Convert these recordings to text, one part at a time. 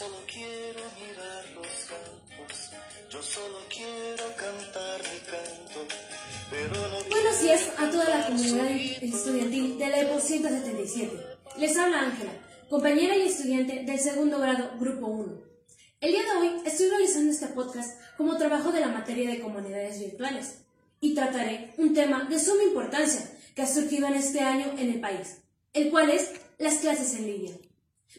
solo quiero mirar los campos, yo solo quiero cantar mi canto, pero no Buenos días a toda la comunidad estudiantil de la EPO 177. Les habla Ángela, compañera y estudiante del segundo grado, Grupo 1. El día de hoy estoy realizando este podcast como trabajo de la materia de comunidades virtuales y trataré un tema de suma importancia que ha surgido en este año en el país, el cual es las clases en línea.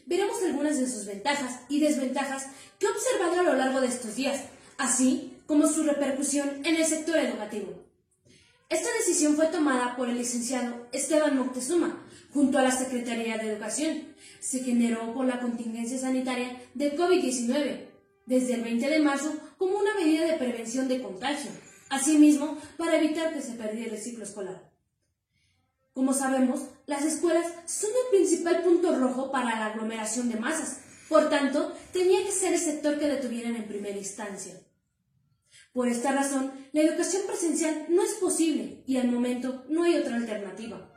Veremos algunas de sus ventajas y desventajas que he observado a lo largo de estos días, así como su repercusión en el sector educativo. Esta decisión fue tomada por el licenciado Esteban Moctezuma junto a la Secretaría de Educación. Se generó por la contingencia sanitaria del COVID-19 desde el 20 de marzo como una medida de prevención de contagio, asimismo para evitar que se perdiera el ciclo escolar. Como sabemos, las escuelas son el principal punto rojo para la aglomeración de masas, por tanto, tenía que ser el sector que detuvieran en primera instancia. Por esta razón, la educación presencial no es posible y al momento no hay otra alternativa.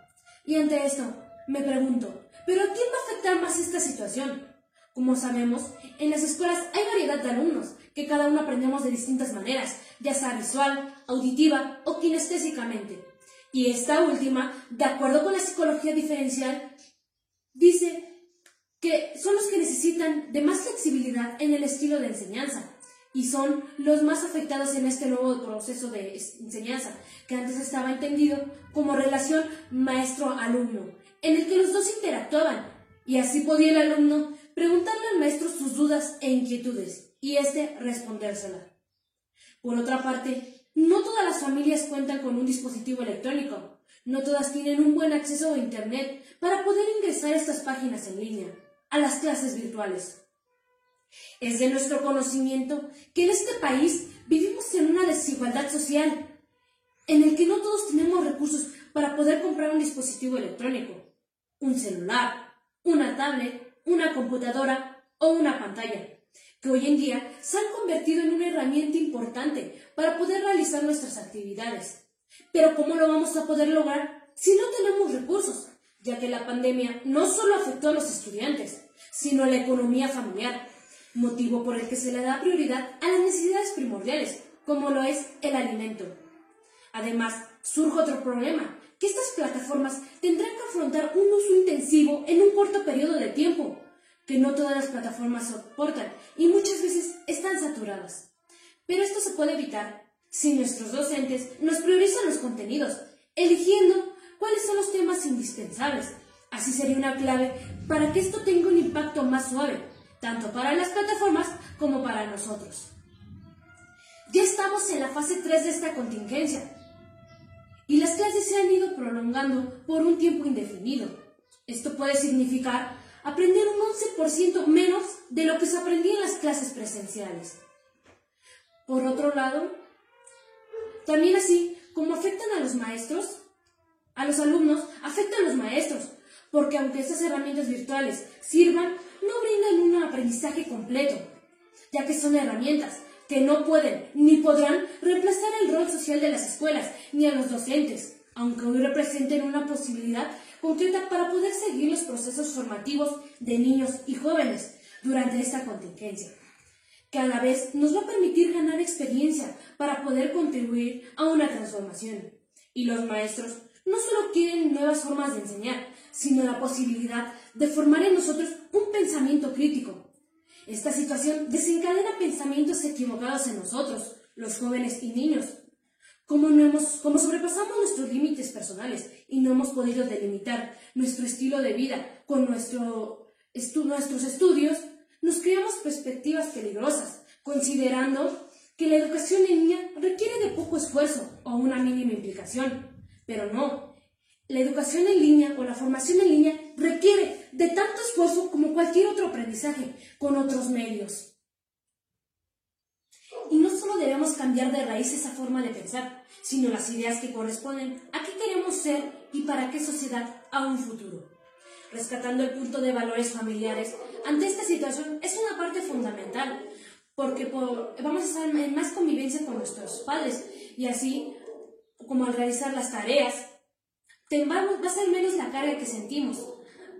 Y ante esto, me pregunto, ¿pero a quién va a afectar más esta situación? Como sabemos, en las escuelas hay variedad de alumnos, que cada uno aprendemos de distintas maneras, ya sea visual, auditiva o kinestésicamente. Y esta última, de acuerdo con la psicología diferencial, dice que son los que necesitan de más flexibilidad en el estilo de enseñanza y son los más afectados en este nuevo proceso de enseñanza, que antes estaba entendido como relación maestro-alumno, en el que los dos interactuaban y así podía el alumno preguntarle al maestro sus dudas e inquietudes y éste respondérsela. Por otra parte, no todas las familias cuentan con un dispositivo electrónico. No todas tienen un buen acceso a Internet para poder ingresar a estas páginas en línea, a las clases virtuales. Es de nuestro conocimiento que en este país vivimos en una desigualdad social, en el que no todos tenemos recursos para poder comprar un dispositivo electrónico, un celular, una tablet, una computadora o una pantalla que hoy en día se han convertido en una herramienta importante para poder realizar nuestras actividades. Pero ¿cómo lo vamos a poder lograr si no tenemos recursos? Ya que la pandemia no solo afectó a los estudiantes, sino a la economía familiar, motivo por el que se le da prioridad a las necesidades primordiales, como lo es el alimento. Además, surge otro problema, que estas plataformas tendrán que afrontar un uso intensivo en un corto periodo de tiempo, que no todas las plataformas soportan y muchas veces están saturadas. Pero esto se puede evitar si nuestros docentes nos priorizan los contenidos, eligiendo cuáles son los temas indispensables. Así sería una clave para que esto tenga un impacto más suave, tanto para las plataformas como para nosotros. Ya estamos en la fase 3 de esta contingencia y las clases se han ido prolongando por un tiempo indefinido. Esto puede significar aprender un 11% menos de lo que se aprendía en las clases presenciales. Por otro lado, también así como afectan a los maestros, a los alumnos, afectan a los maestros, porque aunque estas herramientas virtuales sirvan, no brindan un aprendizaje completo, ya que son herramientas que no pueden ni podrán reemplazar el rol social de las escuelas ni a los docentes, aunque hoy representen una posibilidad concreta para poder seguir los procesos formativos de niños y jóvenes durante esta contingencia, que a la vez nos va a permitir ganar experiencia para poder contribuir a una transformación. Y los maestros no solo quieren nuevas formas de enseñar, sino la posibilidad de formar en nosotros un pensamiento crítico. Esta situación desencadena pensamientos equivocados en nosotros, los jóvenes y niños, como, no hemos, como sobrepasamos nuestros límites personales y no hemos podido delimitar nuestro estilo de vida con nuestro nuestros estudios, nos creamos perspectivas peligrosas, considerando que la educación en línea requiere de poco esfuerzo o una mínima implicación. Pero no, la educación en línea o la formación en línea requiere de tanto esfuerzo como cualquier otro aprendizaje con otros medios. Solo debemos cambiar de raíz esa forma de pensar, sino las ideas que corresponden a qué queremos ser y para qué sociedad a un futuro. Rescatando el punto de valores familiares ante esta situación es una parte fundamental, porque vamos a estar en más convivencia con nuestros padres y así, como al realizar las tareas, va a ser menos la carga que sentimos,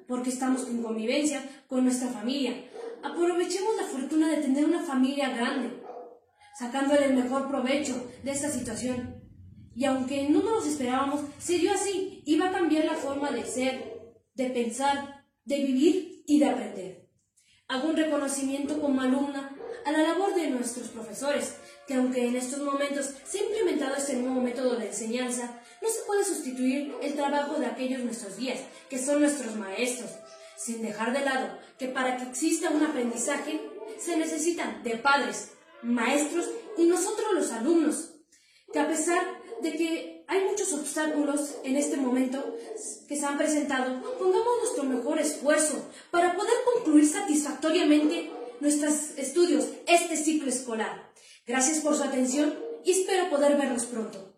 porque estamos en convivencia con nuestra familia, aprovechemos la fortuna de tener una familia grande, sacándole el mejor provecho de esta situación. Y aunque no nos esperábamos, se dio así va a cambiar la forma de ser, de pensar, de vivir y de aprender. Hago un reconocimiento como alumna a la labor de nuestros profesores, que aunque en estos momentos se ha implementado este nuevo método de enseñanza, no se puede sustituir el trabajo de aquellos nuestros guías, que son nuestros maestros, sin dejar de lado que para que exista un aprendizaje se necesitan de padres, maestros y nosotros los alumnos, que a pesar de que hay muchos obstáculos en este momento que se han presentado, pongamos nuestro mejor esfuerzo para poder concluir satisfactoriamente nuestros estudios este ciclo escolar. Gracias por su atención y espero poder verlos pronto.